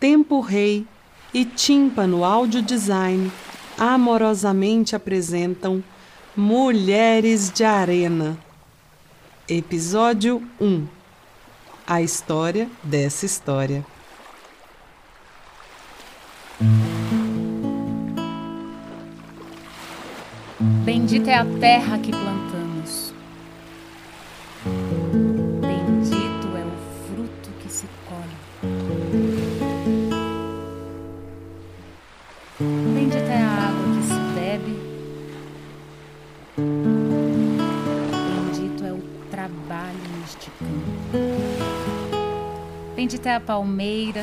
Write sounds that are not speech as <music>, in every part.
Tempo Rei e Tímpano Audio Design amorosamente apresentam Mulheres de Arena. Episódio 1 A história dessa história. Bendita é a terra que plantamos. A palmeira,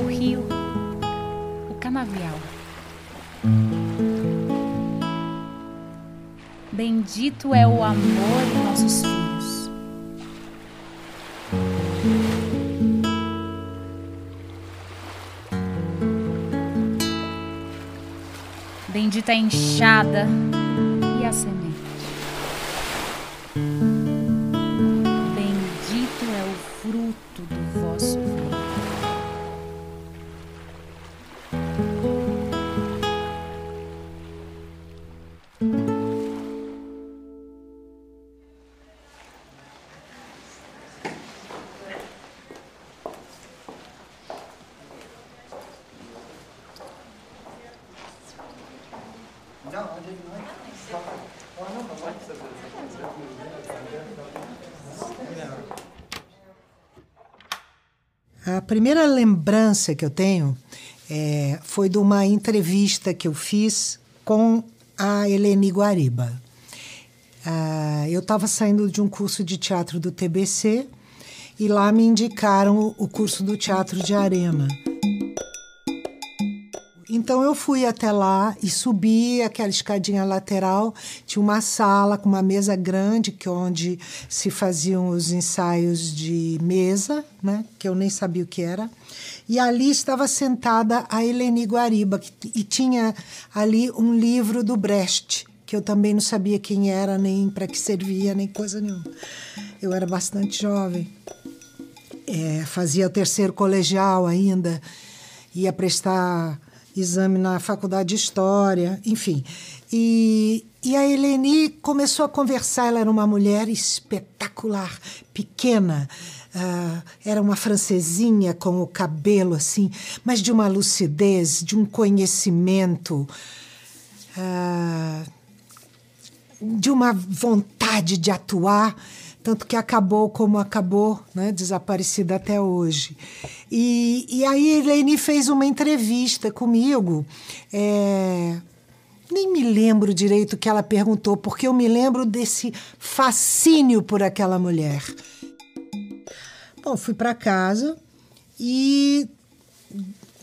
o rio, o canavial. Bendito é o amor em nossos filhos. Bendita é a enxada e a semente. Primeira lembrança que eu tenho é, foi de uma entrevista que eu fiz com a Eleni Guariba. Ah, eu estava saindo de um curso de teatro do TBC e lá me indicaram o curso do Teatro de Arena. Então eu fui até lá e subi aquela escadinha lateral. Tinha uma sala com uma mesa grande, que é onde se faziam os ensaios de mesa, né? que eu nem sabia o que era. E ali estava sentada a Eleni Guariba, que, e tinha ali um livro do Brecht, que eu também não sabia quem era, nem para que servia, nem coisa nenhuma. Eu era bastante jovem. É, fazia o terceiro colegial ainda, ia prestar exame na faculdade de História, enfim. E, e a Eleni começou a conversar, ela era uma mulher espetacular, pequena, uh, era uma francesinha com o cabelo assim, mas de uma lucidez, de um conhecimento, uh, de uma vontade de atuar tanto que acabou como acabou, né, desaparecida até hoje. E, e aí Helene fez uma entrevista comigo. É, nem me lembro direito o que ela perguntou, porque eu me lembro desse fascínio por aquela mulher. Bom, fui para casa e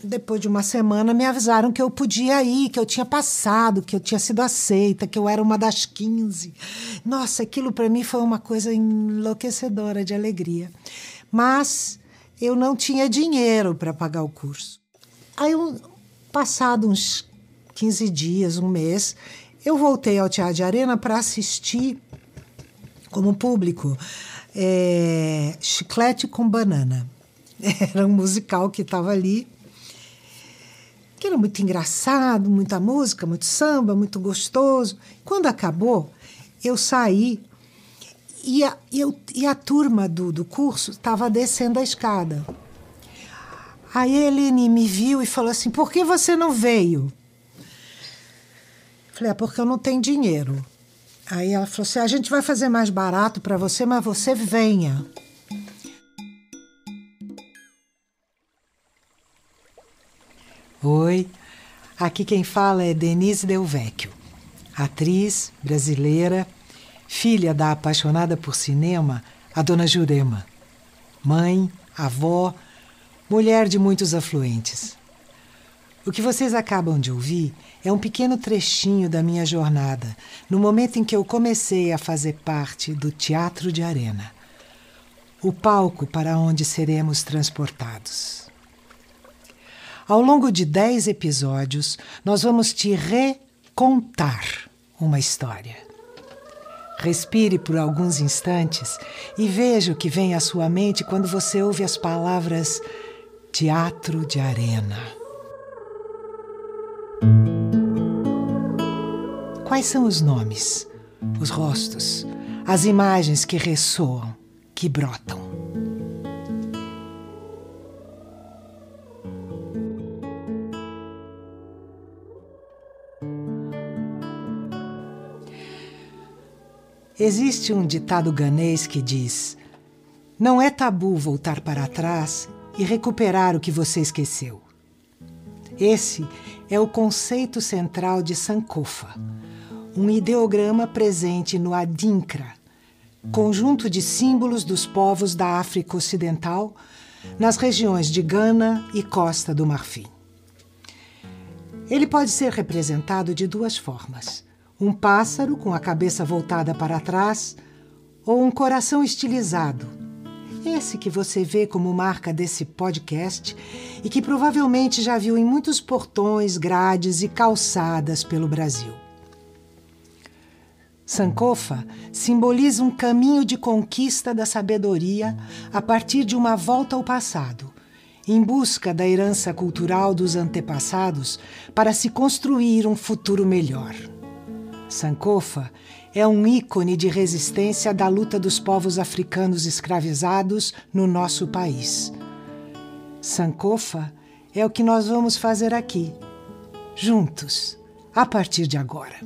depois de uma semana, me avisaram que eu podia ir, que eu tinha passado, que eu tinha sido aceita, que eu era uma das 15. Nossa, aquilo para mim foi uma coisa enlouquecedora de alegria. Mas eu não tinha dinheiro para pagar o curso. Aí, um, passado uns 15 dias, um mês, eu voltei ao Teatro de Arena para assistir, como público, é, Chiclete com Banana. <laughs> Era um musical que estava ali que era muito engraçado, muita música, muito samba, muito gostoso. Quando acabou, eu saí e a, eu, e a turma do, do curso estava descendo a escada. Aí a Helene me viu e falou assim: Por que você não veio? Falei: É porque eu não tenho dinheiro. Aí ela falou assim: A gente vai fazer mais barato para você, mas você venha. Oi, aqui quem fala é Denise Del Vecchio, atriz brasileira, filha da apaixonada por cinema, a dona Jurema, mãe, avó, mulher de muitos afluentes. O que vocês acabam de ouvir é um pequeno trechinho da minha jornada, no momento em que eu comecei a fazer parte do Teatro de Arena o palco para onde seremos transportados. Ao longo de dez episódios, nós vamos te recontar uma história. Respire por alguns instantes e veja o que vem à sua mente quando você ouve as palavras Teatro de Arena. Quais são os nomes, os rostos, as imagens que ressoam, que brotam? Existe um ditado ganês que diz: Não é tabu voltar para trás e recuperar o que você esqueceu. Esse é o conceito central de Sankofa, um ideograma presente no Adinkra, conjunto de símbolos dos povos da África Ocidental, nas regiões de Gana e Costa do Marfim. Ele pode ser representado de duas formas um pássaro com a cabeça voltada para trás ou um coração estilizado. Esse que você vê como marca desse podcast e que provavelmente já viu em muitos portões, grades e calçadas pelo Brasil. Sankofa simboliza um caminho de conquista da sabedoria a partir de uma volta ao passado, em busca da herança cultural dos antepassados para se construir um futuro melhor. Sankofa é um ícone de resistência da luta dos povos africanos escravizados no nosso país. Sankofa é o que nós vamos fazer aqui, juntos, a partir de agora.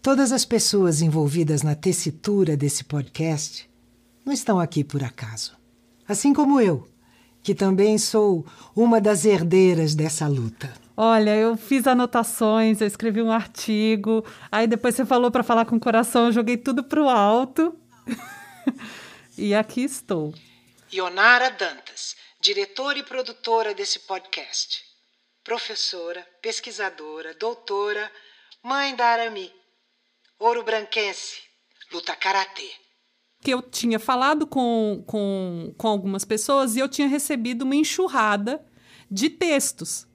Todas as pessoas envolvidas na tessitura desse podcast não estão aqui por acaso. Assim como eu, que também sou uma das herdeiras dessa luta. Olha, eu fiz anotações, eu escrevi um artigo, aí depois você falou para falar com o coração, eu joguei tudo para o alto. <laughs> e aqui estou. Ionara Dantas, diretora e produtora desse podcast. Professora, pesquisadora, doutora, mãe da Arami. Ouro Branquense, luta karatê que eu tinha falado com, com, com algumas pessoas e eu tinha recebido uma enxurrada de textos.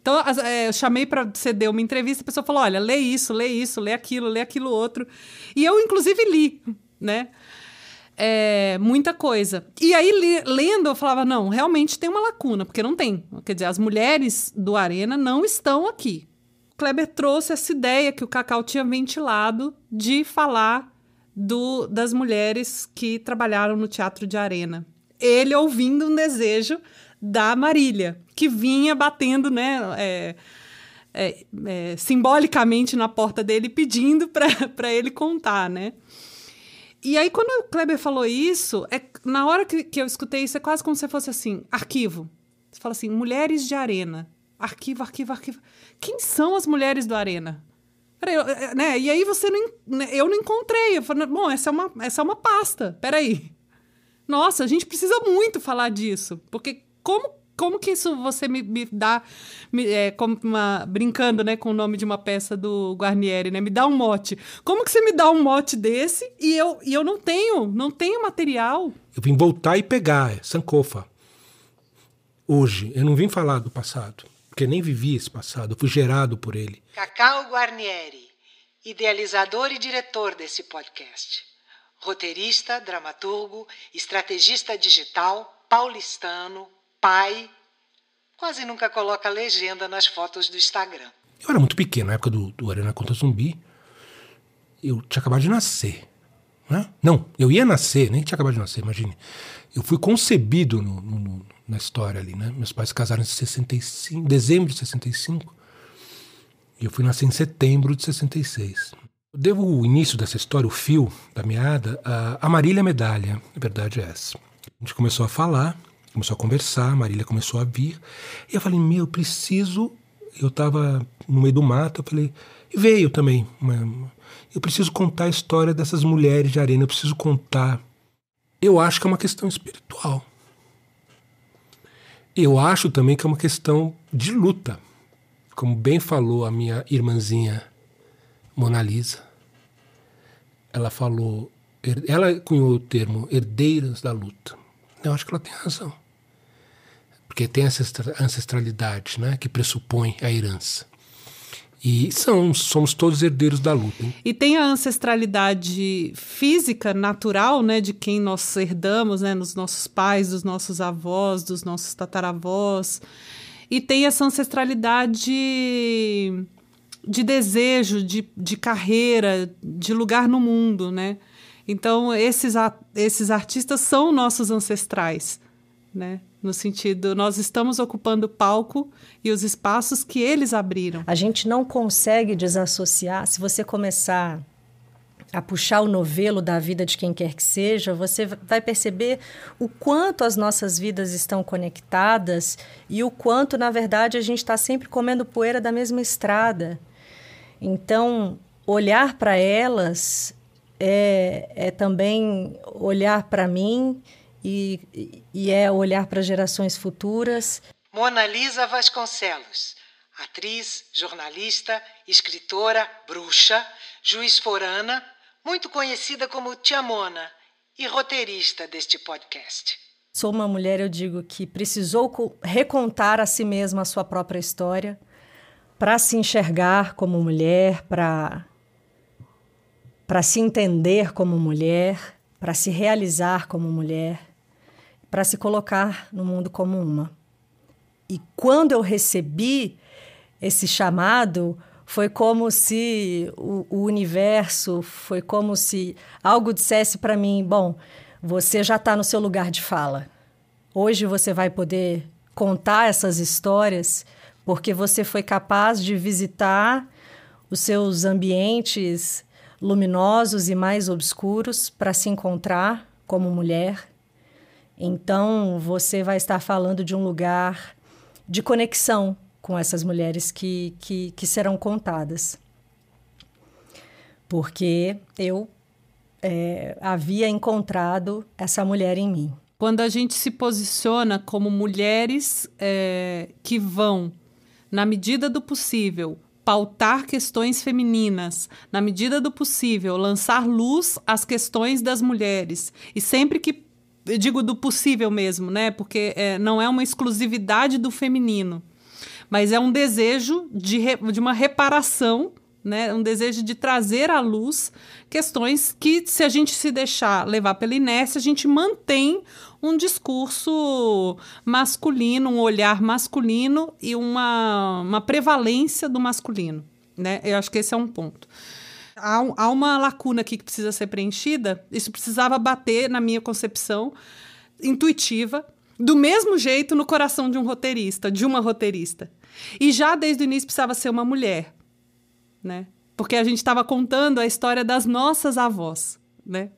Então, é, eu chamei para ceder uma entrevista, a pessoa falou: olha, lê isso, lê isso, lê aquilo, lê aquilo outro. E eu, inclusive, li, né? É, muita coisa. E aí, li, lendo, eu falava: não, realmente tem uma lacuna, porque não tem. Quer dizer, as mulheres do Arena não estão aqui. O Kleber trouxe essa ideia que o Cacau tinha ventilado de falar do, das mulheres que trabalharam no teatro de arena. Ele ouvindo um desejo da Marília, que vinha batendo, né? É, é, é, simbolicamente na porta dele, pedindo <laughs> para ele contar, né? E aí, quando o Kleber falou isso, é, na hora que, que eu escutei isso, é quase como se fosse assim: arquivo. Você fala assim, mulheres de arena. Arquivo, arquivo, arquivo. Quem são as mulheres do Arena? Peraí, é, né? E aí você não. Né, eu não encontrei. Eu falei, bom, essa é uma, essa é uma pasta. Peraí. Nossa, a gente precisa muito falar disso. Porque como, como que isso você me, me dá. Me, é, uma, brincando né, com o nome de uma peça do Guarnieri, né? Me dá um mote. Como que você me dá um mote desse e eu, e eu não tenho, não tenho material? Eu vim voltar e pegar, é Sankofa. Hoje. Eu não vim falar do passado porque nem vivi esse passado, eu fui gerado por ele. Cacau Guarnieri, idealizador e diretor desse podcast. Roteirista, dramaturgo, estrategista digital, paulistano, pai. Quase nunca coloca legenda nas fotos do Instagram. Eu era muito pequeno, na época do, do Arena contra Zumbi. Eu tinha acabado de nascer. Né? Não, eu ia nascer, nem tinha acabado de nascer, imagine. Eu fui concebido no, no, na história ali, né? Meus pais casaram em 65, dezembro de 65, e eu fui nascer em setembro de 66. Eu devo o início dessa história, o fio da meada, a, Marília Medalha, a verdade é essa. A gente começou a falar, começou a conversar, a Marília começou a vir, e eu falei, meu, eu preciso. Eu estava no meio do mato, eu falei, e veio também. Uma, eu preciso contar a história dessas mulheres de arena, eu preciso contar. Eu acho que é uma questão espiritual. Eu acho também que é uma questão de luta, como bem falou a minha irmãzinha Mona Lisa. Ela falou, ela cunhou o termo herdeiras da luta. Eu acho que ela tem razão. Porque tem essa ancestralidade né, que pressupõe a herança. E são, somos todos herdeiros da luta. Hein? E tem a ancestralidade física, natural, né, de quem nós herdamos, né, nos nossos pais, dos nossos avós, dos nossos tataravós. E tem essa ancestralidade de desejo, de, de carreira, de lugar no mundo, né? Então, esses, esses artistas são nossos ancestrais, né? No sentido, nós estamos ocupando o palco e os espaços que eles abriram. A gente não consegue desassociar. Se você começar a puxar o novelo da vida de quem quer que seja, você vai perceber o quanto as nossas vidas estão conectadas e o quanto, na verdade, a gente está sempre comendo poeira da mesma estrada. Então, olhar para elas é, é também olhar para mim e, e é olhar para gerações futuras. Mona Lisa Vasconcelos, atriz, jornalista, escritora, bruxa, juiz forana, muito conhecida como Tia Mona e roteirista deste podcast. Sou uma mulher, eu digo, que precisou recontar a si mesma a sua própria história para se enxergar como mulher, para para se entender como mulher, para se realizar como mulher, para se colocar no mundo como uma. E quando eu recebi esse chamado, foi como se o, o universo, foi como se algo dissesse para mim: bom, você já está no seu lugar de fala. Hoje você vai poder contar essas histórias porque você foi capaz de visitar os seus ambientes luminosos e mais obscuros para se encontrar como mulher. Então, você vai estar falando de um lugar de conexão com essas mulheres que, que, que serão contadas. Porque eu é, havia encontrado essa mulher em mim. Quando a gente se posiciona como mulheres é, que vão, na medida do possível, pautar questões femininas, na medida do possível, lançar luz às questões das mulheres. E sempre que eu digo do possível mesmo, né? Porque é, não é uma exclusividade do feminino, mas é um desejo de, re, de uma reparação, né? Um desejo de trazer à luz questões que, se a gente se deixar levar pela inércia, a gente mantém um discurso masculino, um olhar masculino e uma, uma prevalência do masculino. Né? Eu acho que esse é um ponto. Há, há uma lacuna aqui que precisa ser preenchida. Isso precisava bater, na minha concepção intuitiva, do mesmo jeito no coração de um roteirista, de uma roteirista. E já desde o início precisava ser uma mulher, né? Porque a gente estava contando a história das nossas avós, né?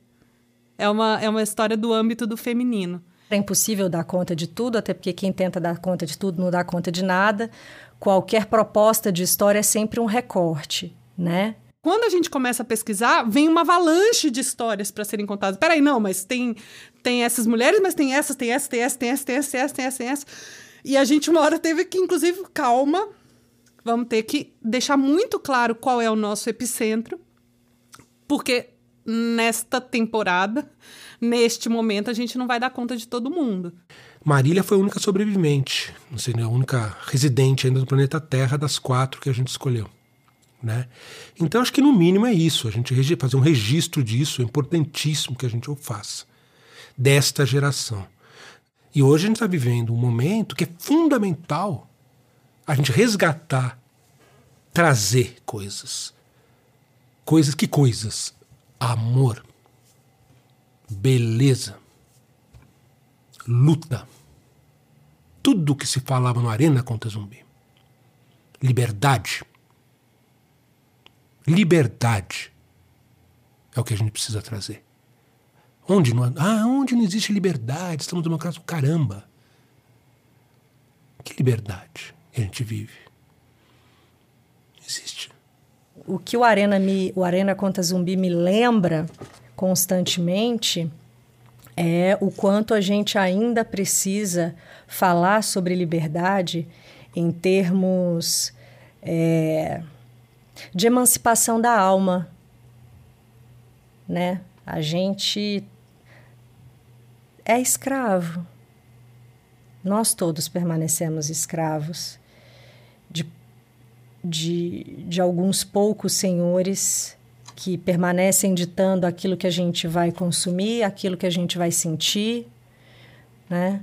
é uma, é uma história do âmbito do feminino. É impossível dar conta de tudo, até porque quem tenta dar conta de tudo não dá conta de nada. Qualquer proposta de história é sempre um recorte, né? Quando a gente começa a pesquisar, vem uma avalanche de histórias para serem contadas. Peraí, não, mas tem, tem essas mulheres, mas tem essas, tem essas, tem essas, tem essas, tem essas, tem essas, tem essas, tem essas. E a gente, uma hora, teve que, inclusive, calma, vamos ter que deixar muito claro qual é o nosso epicentro, porque nesta temporada, neste momento, a gente não vai dar conta de todo mundo. Marília foi a única sobrevivente, não sei, a única residente ainda do planeta Terra das quatro que a gente escolheu. Né? Então, acho que no mínimo é isso, a gente fazer um registro disso, é importantíssimo que a gente o faça, desta geração. E hoje a gente está vivendo um momento que é fundamental a gente resgatar, trazer coisas. Coisas, que coisas? amor, beleza, luta. Tudo que se falava no Arena contra Zumbi. Liberdade. Liberdade é o que a gente precisa trazer. Onde não, ah, onde não existe liberdade? Estamos do caramba. Que liberdade a gente vive? Existe o que o Arena, me, o Arena Conta Zumbi me lembra constantemente é o quanto a gente ainda precisa falar sobre liberdade em termos é, de emancipação da alma, né? A gente é escravo. Nós todos permanecemos escravos de de, de alguns poucos senhores que permanecem ditando aquilo que a gente vai consumir, aquilo que a gente vai sentir, né?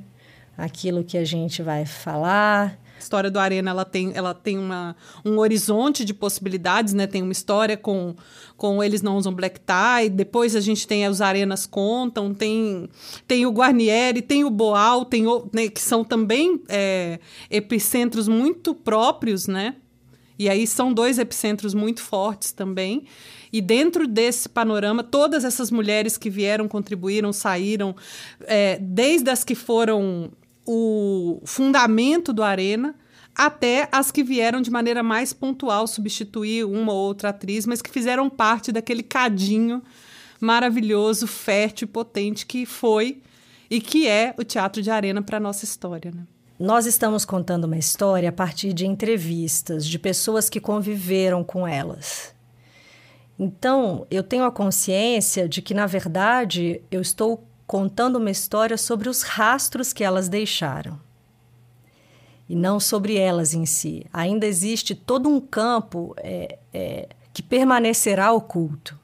aquilo que a gente vai falar. A história do Arena ela tem, ela tem uma, um horizonte de possibilidades, né? Tem uma história com, com Eles Não Usam Black Tie, depois a gente tem Os Arenas Contam, tem, tem o Guarnieri, tem o Boal, tem o, né, que são também é, epicentros muito próprios, né? E aí são dois epicentros muito fortes também. E dentro desse panorama, todas essas mulheres que vieram, contribuíram, saíram, é, desde as que foram o fundamento do Arena até as que vieram de maneira mais pontual substituir uma ou outra atriz, mas que fizeram parte daquele cadinho maravilhoso, fértil e potente que foi e que é o teatro de arena para a nossa história. Né? Nós estamos contando uma história a partir de entrevistas de pessoas que conviveram com elas. Então, eu tenho a consciência de que, na verdade, eu estou contando uma história sobre os rastros que elas deixaram e não sobre elas em si. Ainda existe todo um campo é, é, que permanecerá oculto.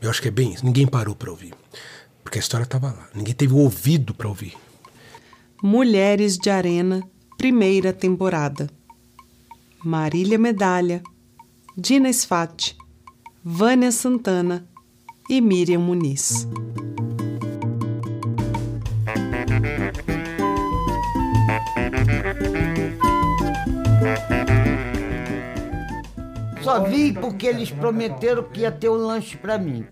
Eu acho que é bem isso. Ninguém parou para ouvir. Porque a história estava lá. Ninguém teve o ouvido para ouvir. Mulheres de Arena, primeira temporada. Marília Medalha, Dina Sfati, Vânia Santana e Miriam Muniz. Só vim porque eles prometeram que ia ter um lanche para mim.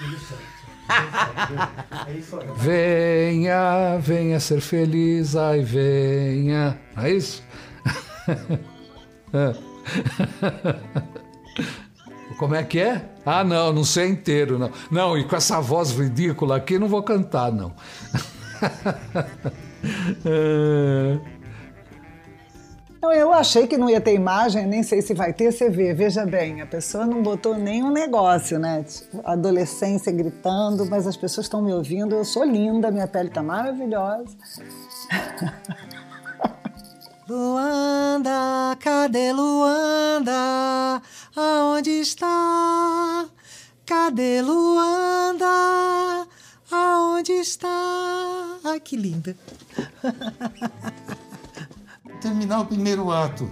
<laughs> venha, venha ser feliz, ai venha. Não é isso? <laughs> Como é que é? Ah, não, não sei inteiro, não. Não, e com essa voz ridícula aqui, não vou cantar, não. <laughs> é... Não, eu achei que não ia ter imagem, nem sei se vai ter, você vê, veja bem, a pessoa não botou nenhum negócio, né? Adolescência gritando, mas as pessoas estão me ouvindo, eu sou linda, minha pele tá maravilhosa. <laughs> Luanda, cadê Luanda? Aonde está? Cadê Luanda? Aonde está? Ai, que linda. terminar o primeiro ato,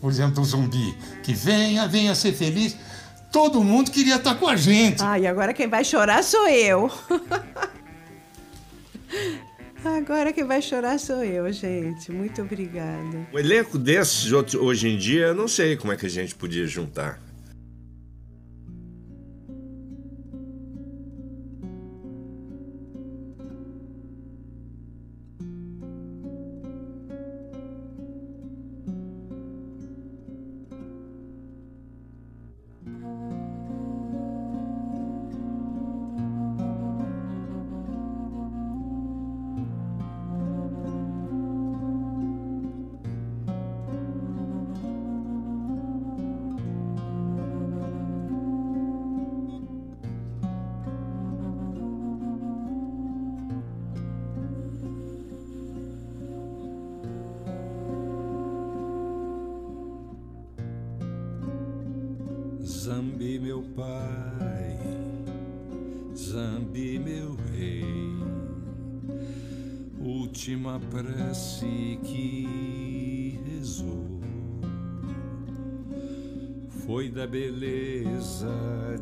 por exemplo, o zumbi, que venha, venha ser feliz, todo mundo queria estar com a gente. E agora quem vai chorar sou eu. Agora quem vai chorar sou eu, gente. Muito obrigada. Um elenco desses hoje em dia, eu não sei como é que a gente podia juntar. Zambi, meu pai, Zambi, meu rei, última prece que rezou foi da beleza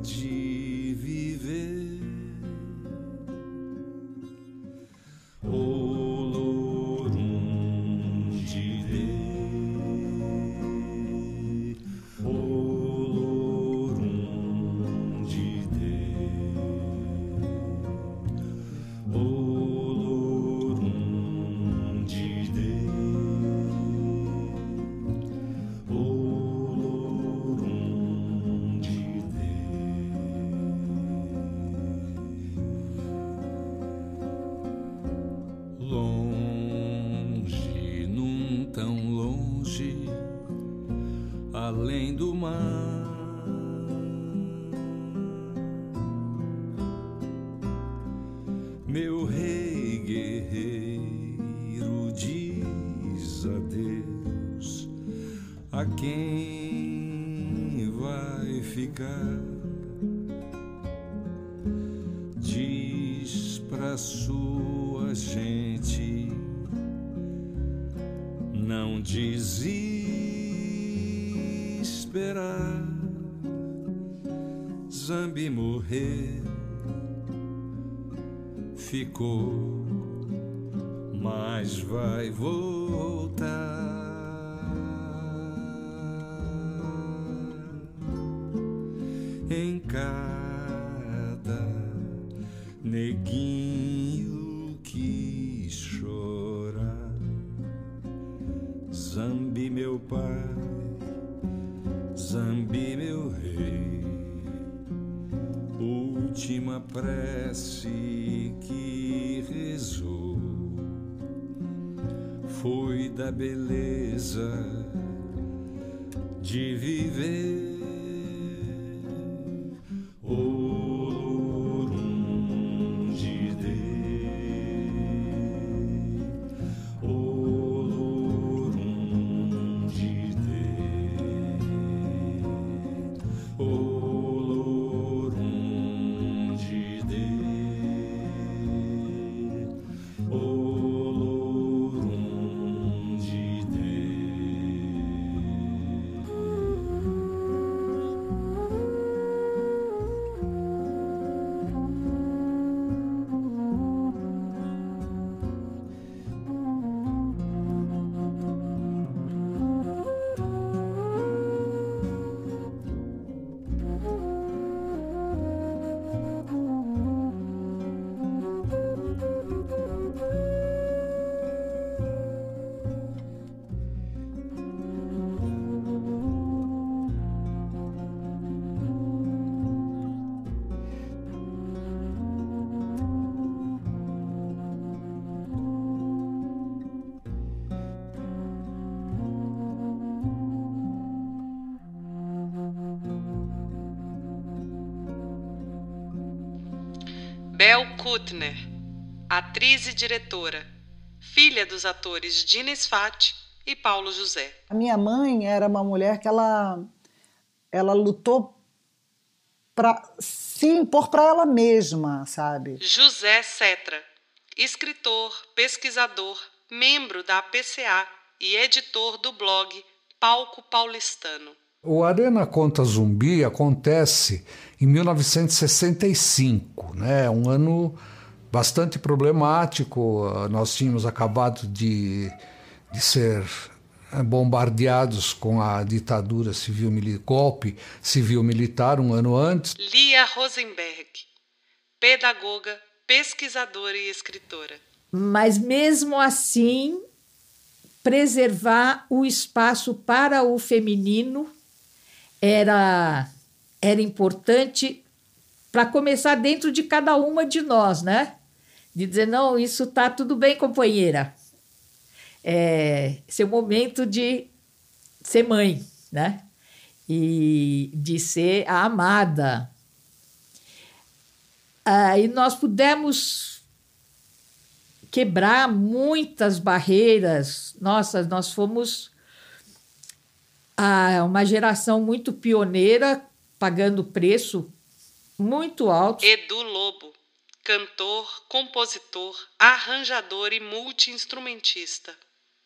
de viver. Morrer ficou, mas vai voltar. Bel Kutner, atriz e diretora, filha dos atores Dina Sfat e Paulo José. A minha mãe era uma mulher que ela, ela lutou para se impor para ela mesma, sabe? José Cetra, escritor, pesquisador, membro da PCA e editor do blog Palco Paulistano. O Arena Conta Zumbi acontece em 1965, né? um ano bastante problemático. Nós tínhamos acabado de, de ser eh, bombardeados com a ditadura civil militar, golpe civil militar um ano antes. Lia Rosenberg, pedagoga, pesquisadora e escritora. Mas mesmo assim, preservar o espaço para o feminino era, era importante para começar dentro de cada uma de nós, né? De dizer, não, isso tá tudo bem, companheira. É seu momento de ser mãe, né? E de ser a amada. Ah, e nós pudemos quebrar muitas barreiras. Nossa, nós fomos ah, uma geração muito pioneira, pagando preço muito alto. Edu Lobo, cantor, compositor, arranjador e multi-instrumentista.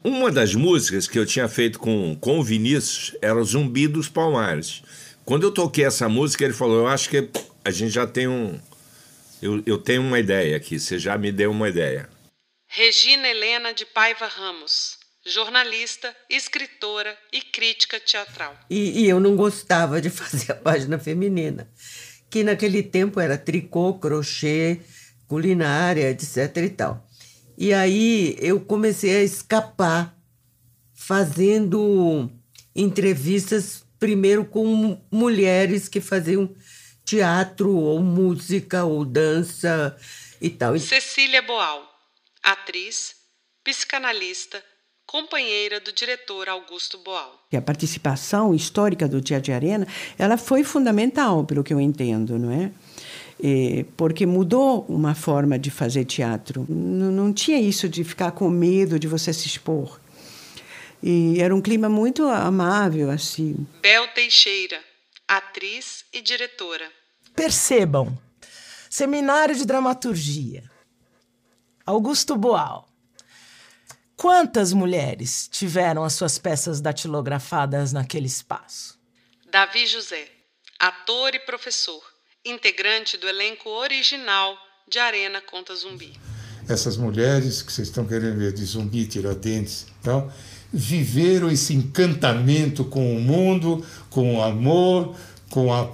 Uma das músicas que eu tinha feito com, com o Vinícius era Zumbi dos Palmares. Quando eu toquei essa música, ele falou: Eu acho que a gente já tem um. Eu, eu tenho uma ideia aqui, você já me deu uma ideia. Regina Helena de Paiva Ramos, jornalista, escritora e crítica teatral. E, e eu não gostava de <laughs> fazer a página feminina, que naquele tempo era tricô, crochê, culinária, etc e tal. E aí eu comecei a escapar fazendo entrevistas primeiro com mulheres que faziam teatro ou música ou dança e tal. Cecília Boal, atriz, psicanalista, companheira do diretor Augusto Boal. E a participação histórica do Teatro de Arena, ela foi fundamental, pelo que eu entendo, não é? Porque mudou uma forma de fazer teatro. N não tinha isso de ficar com medo de você se expor. E era um clima muito amável, assim. Bel Teixeira, atriz e diretora. Percebam: Seminário de Dramaturgia. Augusto Boal. Quantas mulheres tiveram as suas peças datilografadas naquele espaço? Davi José, ator e professor, integrante do elenco original de Arena Conta Zumbi. Essas mulheres que vocês estão querendo ver de zumbi, tiradentes e tal, viveram esse encantamento com o mundo, com o amor, com a,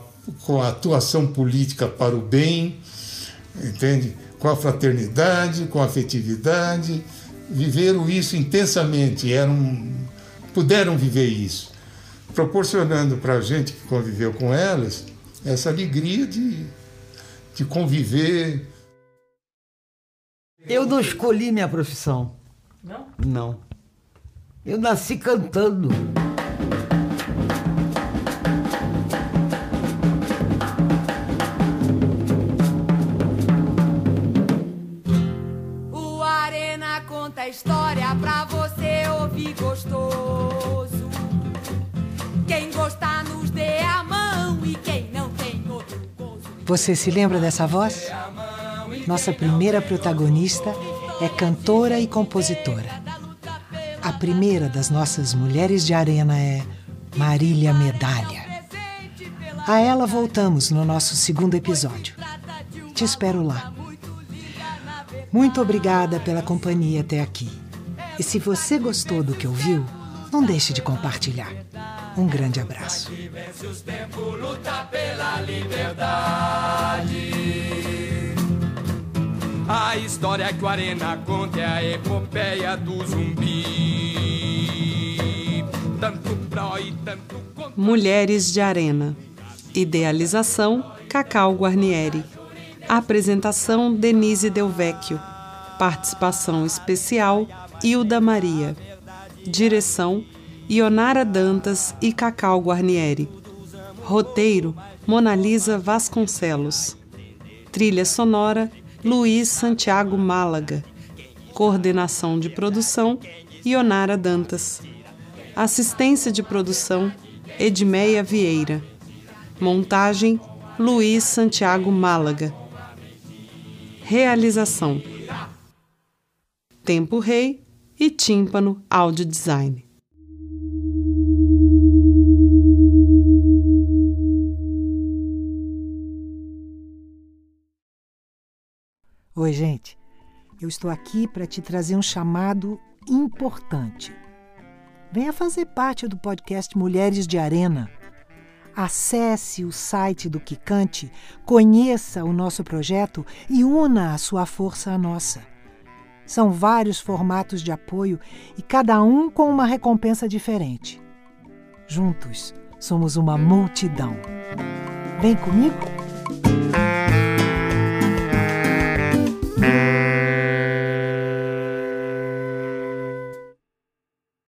com a atuação política para o bem, entende? Com a fraternidade, com a afetividade. Viveram isso intensamente, eram, puderam viver isso, proporcionando para a gente que conviveu com elas essa alegria de, de conviver. Eu não escolhi minha profissão. Não? Não. Eu nasci cantando. Você se lembra dessa voz? Nossa primeira protagonista é cantora e compositora. A primeira das nossas mulheres de arena é Marília Medalha. A ela voltamos no nosso segundo episódio. Te espero lá. Muito obrigada pela companhia até aqui. E se você gostou do que ouviu, não deixe de compartilhar. Um grande abraço. Vence os tempos, luta pela liberdade. A história que o Arena conta é a epopeia do zumbi. Tanto pró e tanto contra. Mulheres de Arena. Idealização: Cacau Guarnieri. Apresentação: Denise Delvecchio. Participação especial: Hilda Maria. Direção: Ionara Dantas e Cacau Guarnieri. Roteiro: Monalisa Vasconcelos. Trilha sonora: Luiz Santiago Málaga. Coordenação de produção: Ionara Dantas. Assistência de produção: Edmeia Vieira. Montagem: Luiz Santiago Málaga. Realização: Tempo Rei e Tímpano Audio Design. Oi, gente. Eu estou aqui para te trazer um chamado importante. Venha fazer parte do podcast Mulheres de Arena. Acesse o site do Kikante, conheça o nosso projeto e una a sua força à nossa. São vários formatos de apoio e cada um com uma recompensa diferente. Juntos, somos uma multidão. Vem comigo? Mm-hmm.